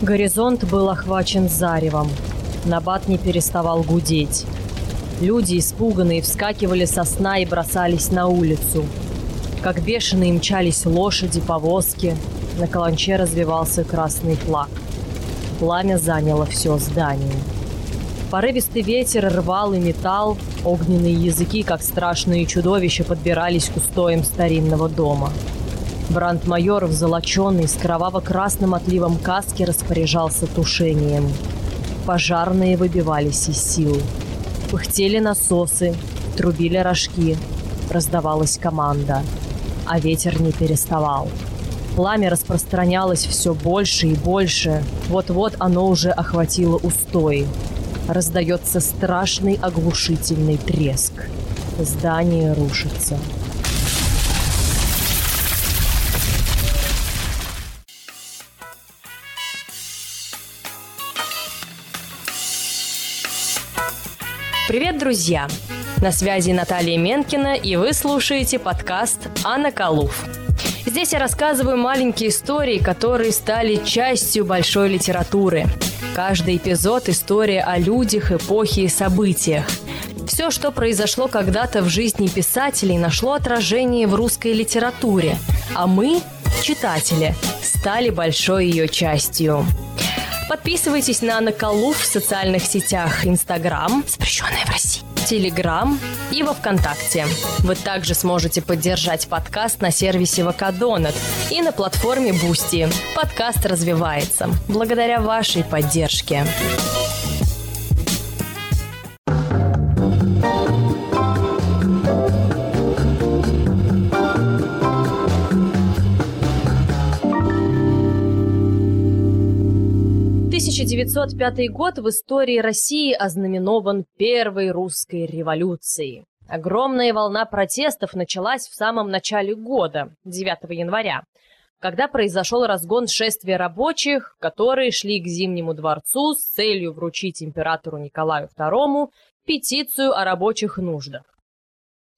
Горизонт был охвачен заревом. Набат не переставал гудеть. Люди, испуганные, вскакивали со сна и бросались на улицу. Как бешеные мчались лошади, повозки. На каланче развивался красный флаг. Пламя заняло все здание. Порывистый ветер рвал и металл, огненные языки, как страшные чудовища, подбирались к устоям старинного дома. Брандмайор в золоченной с кроваво-красным отливом каске распоряжался тушением. Пожарные выбивались из сил. Пыхтели насосы, трубили рожки. Раздавалась команда. А ветер не переставал. Пламя распространялось все больше и больше. Вот-вот оно уже охватило устой. Раздается страшный оглушительный треск. Здание рушится. Привет, друзья! На связи Наталья Менкина, и вы слушаете подкаст «Анна Калуф». Здесь я рассказываю маленькие истории, которые стали частью большой литературы. Каждый эпизод – история о людях, эпохе и событиях. Все, что произошло когда-то в жизни писателей, нашло отражение в русской литературе, а мы, читатели, стали большой ее частью. Подписывайтесь на Наколув в социальных сетях Инстаграм, запрещенная в России, Телеграм и во Вконтакте. Вы также сможете поддержать подкаст на сервисе VK Donut и на платформе Бусти. Подкаст развивается благодаря вашей поддержке. 1905 год в истории России ознаменован Первой русской революцией. Огромная волна протестов началась в самом начале года, 9 января, когда произошел разгон шествия рабочих, которые шли к Зимнему дворцу с целью вручить императору Николаю II петицию о рабочих нуждах.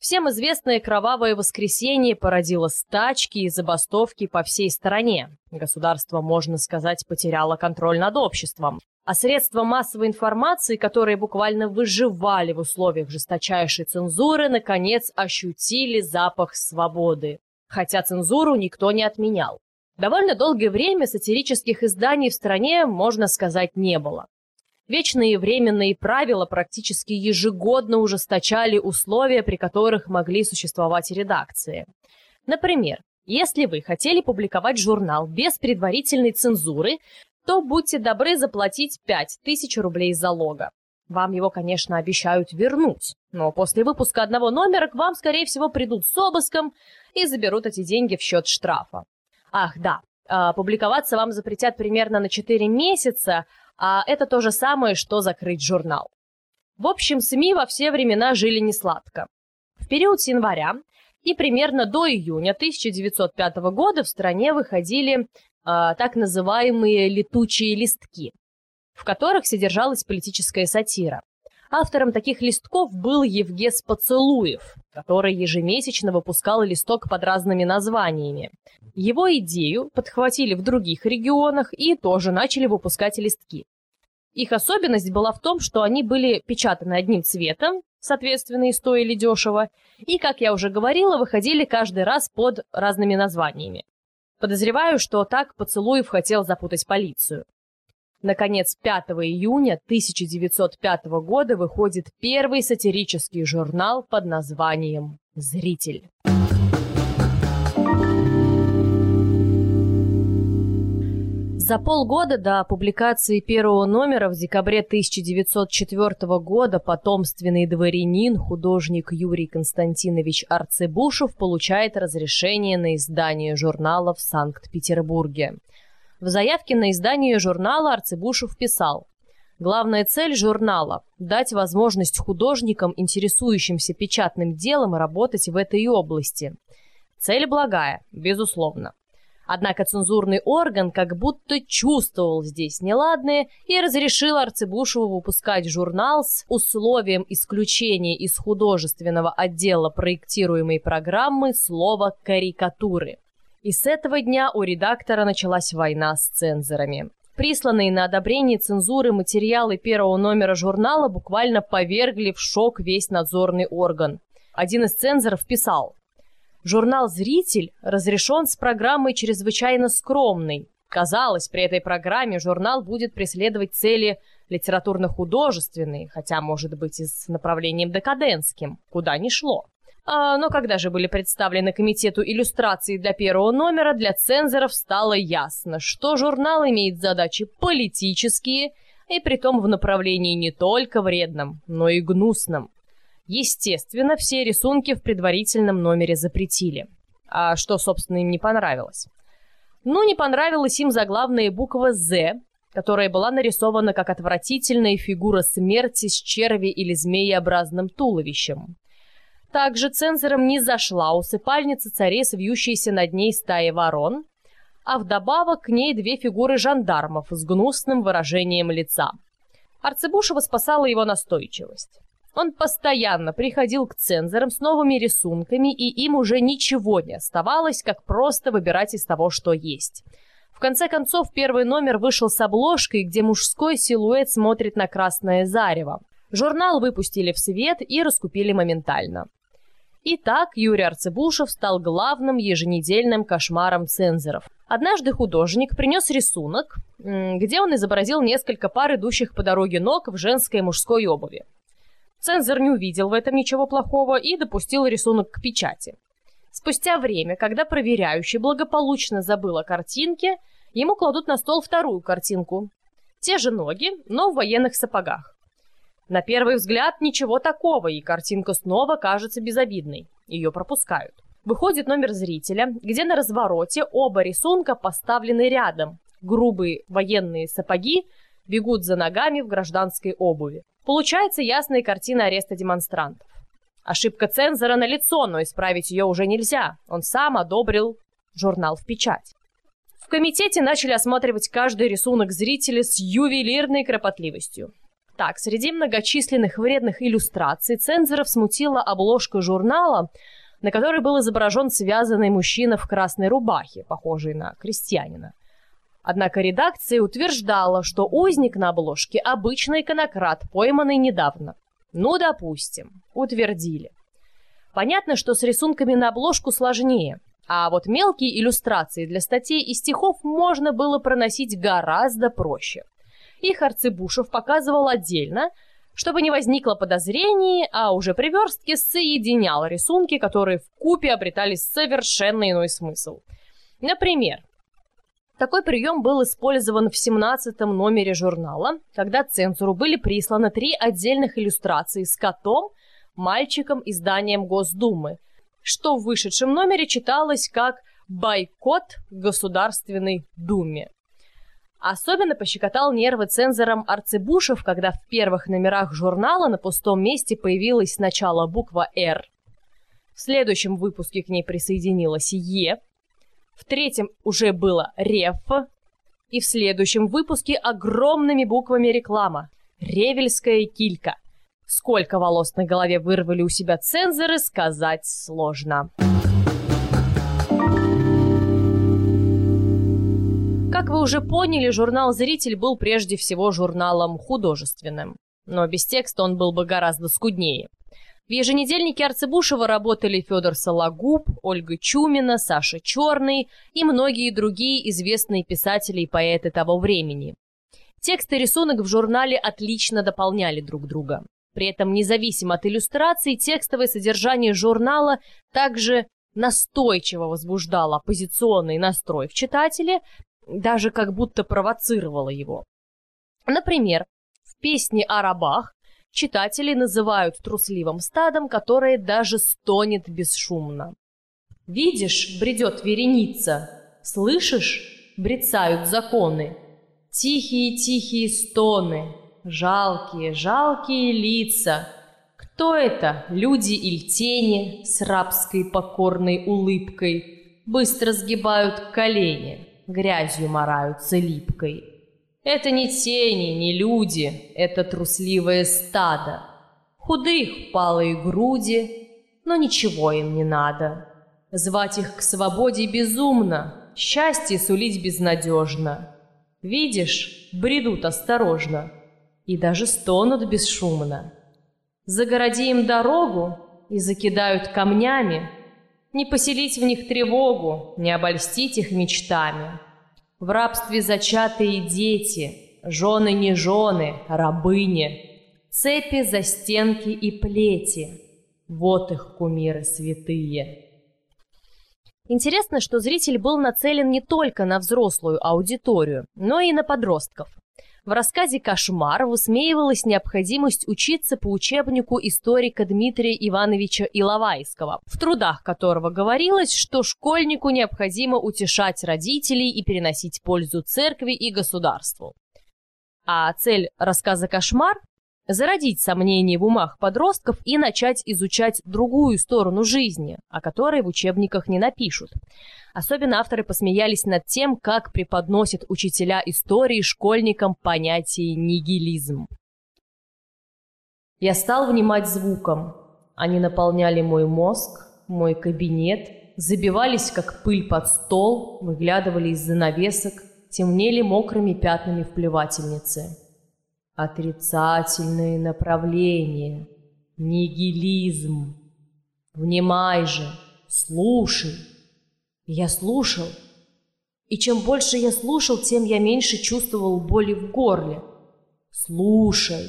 Всем известное кровавое воскресенье породило стачки и забастовки по всей стране. Государство, можно сказать, потеряло контроль над обществом. А средства массовой информации, которые буквально выживали в условиях жесточайшей цензуры, наконец ощутили запах свободы. Хотя цензуру никто не отменял. Довольно долгое время сатирических изданий в стране, можно сказать, не было. Вечные временные правила практически ежегодно ужесточали условия, при которых могли существовать редакции. Например, если вы хотели публиковать журнал без предварительной цензуры, то будьте добры заплатить 5000 рублей залога. Вам его, конечно, обещают вернуть, но после выпуска одного номера к вам, скорее всего, придут с обыском и заберут эти деньги в счет штрафа. Ах, да, а, публиковаться вам запретят примерно на 4 месяца, а это то же самое, что закрыть журнал. В общем, СМИ во все времена жили несладко. В период с января и примерно до июня 1905 года в стране выходили э, так называемые «летучие листки», в которых содержалась политическая сатира. Автором таких листков был Евгес Поцелуев, который ежемесячно выпускал листок под разными названиями. Его идею подхватили в других регионах и тоже начали выпускать листки. Их особенность была в том, что они были печатаны одним цветом, соответственно, и стоили дешево, и, как я уже говорила, выходили каждый раз под разными названиями. Подозреваю, что так Поцелуев хотел запутать полицию. Наконец, 5 июня 1905 года выходит первый сатирический журнал под названием «Зритель». За полгода до публикации первого номера в декабре 1904 года потомственный дворянин, художник Юрий Константинович Арцебушев получает разрешение на издание журнала в Санкт-Петербурге. В заявке на издание журнала Арцебушев писал Главная цель журнала – дать возможность художникам, интересующимся печатным делом, работать в этой области. Цель благая, безусловно. Однако цензурный орган как будто чувствовал здесь неладное и разрешил Арцебушеву выпускать журнал с условием исключения из художественного отдела проектируемой программы слова «карикатуры». И с этого дня у редактора началась война с цензорами. присланные на одобрение цензуры материалы первого номера журнала буквально повергли в шок весь надзорный орган. Один из цензоров писал, «Журнал «Зритель» разрешен с программой чрезвычайно скромной. Казалось, при этой программе журнал будет преследовать цели литературно-художественные, хотя, может быть, и с направлением декадентским, куда ни шло. А, но когда же были представлены комитету иллюстрации для первого номера, для цензоров стало ясно, что журнал имеет задачи политические, и притом в направлении не только вредном, но и гнусном. Естественно, все рисунки в предварительном номере запретили. А что, собственно, им не понравилось? Ну, не понравилась им заглавная буква «З», которая была нарисована как отвратительная фигура смерти с черви или змееобразным туловищем. Также цензором не зашла усыпальница царес, вьющаяся над ней стаи ворон, а вдобавок к ней две фигуры жандармов с гнусным выражением лица. Арцебушева спасала его настойчивость. Он постоянно приходил к цензорам с новыми рисунками, и им уже ничего не оставалось, как просто выбирать из того, что есть. В конце концов, первый номер вышел с обложкой, где мужской силуэт смотрит на красное зарево. Журнал выпустили в свет и раскупили моментально. И так Юрий Арцебушев стал главным еженедельным кошмаром цензоров. Однажды художник принес рисунок, где он изобразил несколько пар идущих по дороге ног в женской и мужской обуви. Цензор не увидел в этом ничего плохого и допустил рисунок к печати. Спустя время, когда проверяющий благополучно забыл о картинке, ему кладут на стол вторую картинку. Те же ноги, но в военных сапогах. На первый взгляд ничего такого, и картинка снова кажется безобидной. Ее пропускают. Выходит номер зрителя, где на развороте оба рисунка поставлены рядом. Грубые военные сапоги бегут за ногами в гражданской обуви. Получается ясная картина ареста демонстрантов. Ошибка цензора на лицо, но исправить ее уже нельзя. Он сам одобрил журнал в печать. В комитете начали осматривать каждый рисунок зрителя с ювелирной кропотливостью. Так, среди многочисленных вредных иллюстраций цензоров смутила обложка журнала, на которой был изображен связанный мужчина в красной рубахе, похожий на крестьянина. Однако редакция утверждала, что узник на обложке – обычный иконократ, пойманный недавно. Ну, допустим, утвердили. Понятно, что с рисунками на обложку сложнее, а вот мелкие иллюстрации для статей и стихов можно было проносить гораздо проще – их Арцебушев показывал отдельно, чтобы не возникло подозрений, а уже при верстке соединял рисунки, которые в купе обретали совершенно иной смысл. Например, такой прием был использован в 17 номере журнала, когда цензору были присланы три отдельных иллюстрации с котом, мальчиком и зданием Госдумы, что в вышедшем номере читалось как «Бойкот Государственной Думе». Особенно пощекотал нервы цензором Арцебушев, когда в первых номерах журнала на пустом месте появилась сначала буква «Р», в следующем выпуске к ней присоединилась «Е», в третьем уже было «Реф», и в следующем выпуске огромными буквами реклама «Ревельская килька». Сколько волос на голове вырвали у себя цензоры, сказать сложно. Как вы уже поняли, журнал «Зритель» был прежде всего журналом художественным. Но без текста он был бы гораздо скуднее. В еженедельнике Арцебушева работали Федор Сологуб, Ольга Чумина, Саша Черный и многие другие известные писатели и поэты того времени. Текст и рисунок в журнале отлично дополняли друг друга. При этом, независимо от иллюстраций, текстовое содержание журнала также настойчиво возбуждало оппозиционный настрой в читателе даже как будто провоцировала его. Например, в песне о рабах читатели называют трусливым стадом, которое даже стонет бесшумно. «Видишь, бредет вереница, слышишь, брецают законы, тихие-тихие стоны, жалкие, жалкие лица. Кто это, люди или тени с рабской покорной улыбкой, быстро сгибают колени?» Грязью мараются липкой. Это не тени, не люди, это трусливое стадо. Худых палые груди, но ничего им не надо. Звать их к свободе безумно, счастье сулить безнадежно. Видишь, бредут осторожно и даже стонут бесшумно. Загороди им дорогу и закидают камнями, не поселить в них тревогу, не обольстить их мечтами. В рабстве зачатые дети, жены не жены, рабыни, цепи, застенки и плети. Вот их кумиры святые. Интересно, что зритель был нацелен не только на взрослую аудиторию, но и на подростков. В рассказе «Кошмар» высмеивалась необходимость учиться по учебнику историка Дмитрия Ивановича Иловайского, в трудах которого говорилось, что школьнику необходимо утешать родителей и переносить пользу церкви и государству. А цель рассказа «Кошмар» зародить сомнения в умах подростков и начать изучать другую сторону жизни, о которой в учебниках не напишут. Особенно авторы посмеялись над тем, как преподносят учителя истории школьникам понятие нигилизм. Я стал внимать звукам. Они наполняли мой мозг, мой кабинет, забивались, как пыль под стол, выглядывали из занавесок, темнели мокрыми пятнами в плевательнице. Отрицательные направления, нигилизм. Внимай же, слушай. Я слушал. И чем больше я слушал, тем я меньше чувствовал боли в горле. Слушай.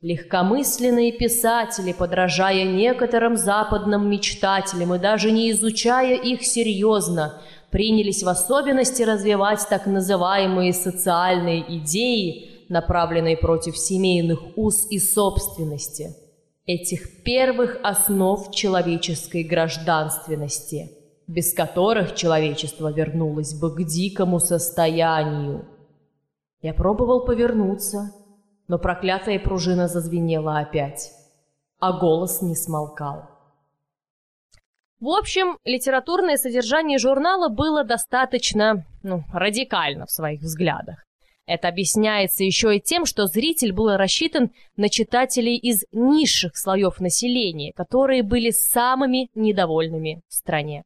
Легкомысленные писатели, подражая некоторым западным мечтателям и даже не изучая их серьезно, принялись в особенности развивать так называемые социальные идеи – направленной против семейных уз и собственности, этих первых основ человеческой гражданственности, без которых человечество вернулось бы к дикому состоянию. Я пробовал повернуться, но проклятая пружина зазвенела опять, а голос не смолкал. В общем, литературное содержание журнала было достаточно ну, радикально в своих взглядах. Это объясняется еще и тем, что зритель был рассчитан на читателей из низших слоев населения, которые были самыми недовольными в стране.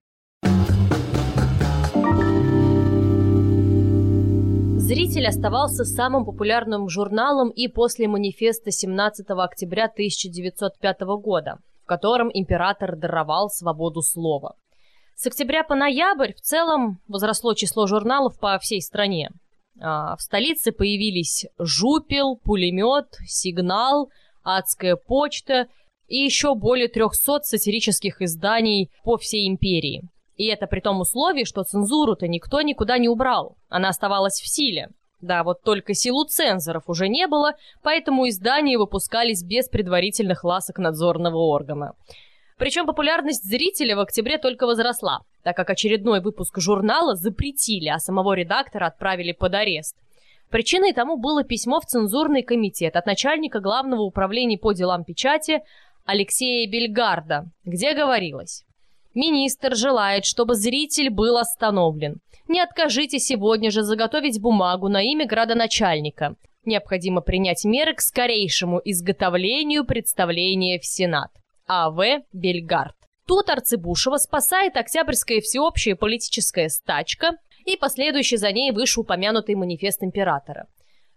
«Зритель» оставался самым популярным журналом и после манифеста 17 октября 1905 года, в котором император даровал свободу слова. С октября по ноябрь в целом возросло число журналов по всей стране. А, в столице появились «Жупел», «Пулемет», «Сигнал», «Адская почта» и еще более 300 сатирических изданий по всей империи. И это при том условии, что цензуру-то никто никуда не убрал. Она оставалась в силе. Да, вот только силу цензоров уже не было, поэтому издания выпускались без предварительных ласок надзорного органа. Причем популярность зрителя в октябре только возросла, так как очередной выпуск журнала запретили, а самого редактора отправили под арест. Причиной тому было письмо в цензурный комитет от начальника Главного управления по делам печати Алексея Бельгарда, где говорилось «Министр желает, чтобы зритель был остановлен. Не откажите сегодня же заготовить бумагу на имя градоначальника. Необходимо принять меры к скорейшему изготовлению представления в Сенат. А.В. Бельгард. Тут Арцебушева спасает Октябрьская всеобщая политическая стачка и последующий за ней вышеупомянутый манифест императора.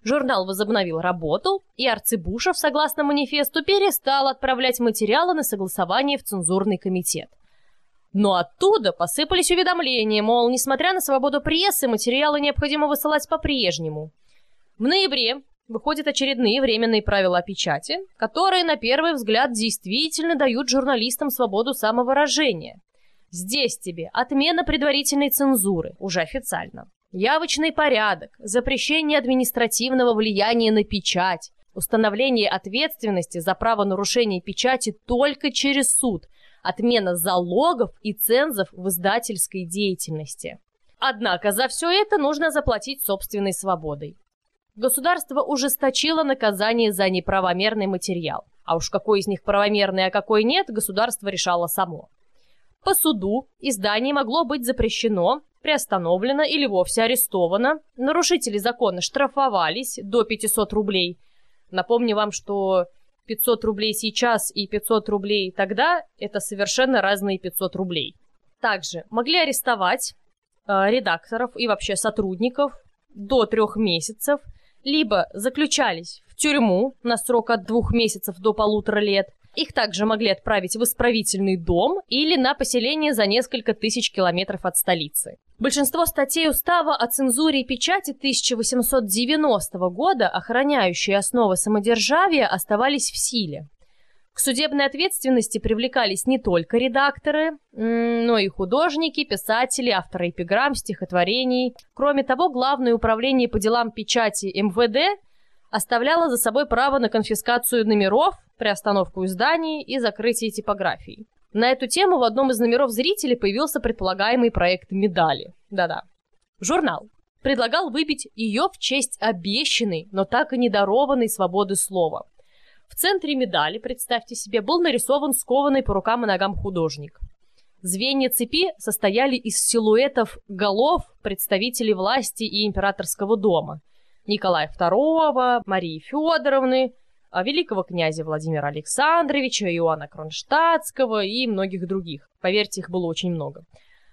Журнал возобновил работу, и Арцебушев, согласно манифесту, перестал отправлять материалы на согласование в цензурный комитет. Но оттуда посыпались уведомления, мол, несмотря на свободу прессы, материалы необходимо высылать по-прежнему. В ноябре выходят очередные временные правила о печати, которые, на первый взгляд, действительно дают журналистам свободу самовыражения. Здесь тебе отмена предварительной цензуры, уже официально, явочный порядок, запрещение административного влияния на печать, установление ответственности за правонарушение печати только через суд, отмена залогов и цензов в издательской деятельности. Однако за все это нужно заплатить собственной свободой. Государство ужесточило наказание за неправомерный материал. А уж какой из них правомерный, а какой нет, государство решало само. По суду издание могло быть запрещено, приостановлено или вовсе арестовано. Нарушители закона штрафовались до 500 рублей. Напомню вам, что 500 рублей сейчас и 500 рублей тогда – это совершенно разные 500 рублей. Также могли арестовать э, редакторов и вообще сотрудников до трех месяцев, либо заключались в тюрьму на срок от двух месяцев до полутора лет, их также могли отправить в исправительный дом или на поселение за несколько тысяч километров от столицы. Большинство статей устава о цензуре и печати 1890 года, охраняющие основы самодержавия, оставались в силе. К судебной ответственности привлекались не только редакторы, но и художники, писатели, авторы эпиграмм, стихотворений. Кроме того, Главное управление по делам печати МВД оставляло за собой право на конфискацию номеров, приостановку изданий и закрытие типографий. На эту тему в одном из номеров зрителей появился предполагаемый проект медали. Да-да. Журнал предлагал выбить ее в честь обещанной, но так и не дарованной свободы слова. В центре медали, представьте себе, был нарисован скованный по рукам и ногам художник. Звенья цепи состояли из силуэтов голов представителей власти и императорского дома. Николая II, Марии Федоровны, а великого князя Владимира Александровича, Иоанна Кронштадтского и многих других. Поверьте, их было очень много.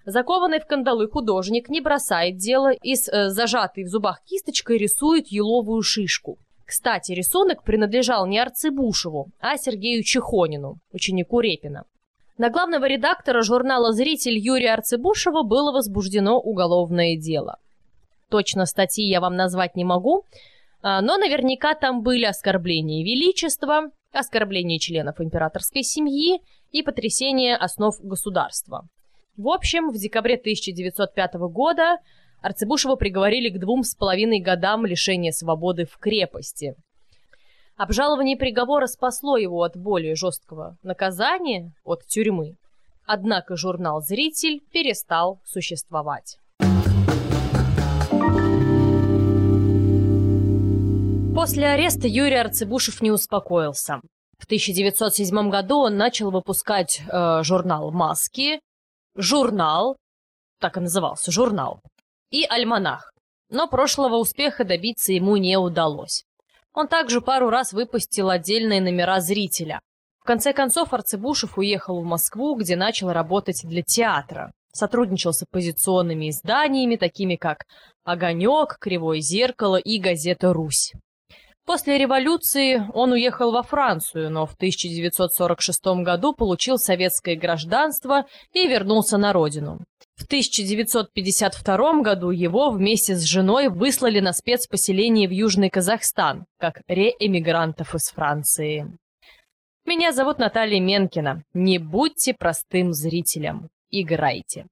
Закованный в кандалы художник не бросает дело и с э, зажатой в зубах кисточкой рисует еловую шишку. Кстати, рисунок принадлежал не Арцебушеву, а Сергею Чехонину, ученику Репина. На главного редактора журнала «Зритель» Юрия Арцебушева было возбуждено уголовное дело. Точно статьи я вам назвать не могу, а, но наверняка там были оскорбления величества, оскорбления членов императорской семьи и потрясение основ государства. В общем, в декабре 1905 года Арцебушева приговорили к двум с половиной годам лишения свободы в крепости. Обжалование приговора спасло его от более жесткого наказания, от тюрьмы. Однако журнал «Зритель» перестал существовать. После ареста Юрий Арцебушев не успокоился. В 1907 году он начал выпускать э, журнал «Маски», журнал, так и назывался, журнал, и альманах. Но прошлого успеха добиться ему не удалось. Он также пару раз выпустил отдельные номера зрителя. В конце концов Арцебушев уехал в Москву, где начал работать для театра. Сотрудничал с оппозиционными изданиями, такими как «Огонек», «Кривое зеркало» и газета «Русь». После революции он уехал во Францию, но в 1946 году получил советское гражданство и вернулся на родину. В 1952 году его вместе с женой выслали на спецпоселение в Южный Казахстан, как реэмигрантов из Франции. Меня зовут Наталья Менкина. Не будьте простым зрителем. Играйте.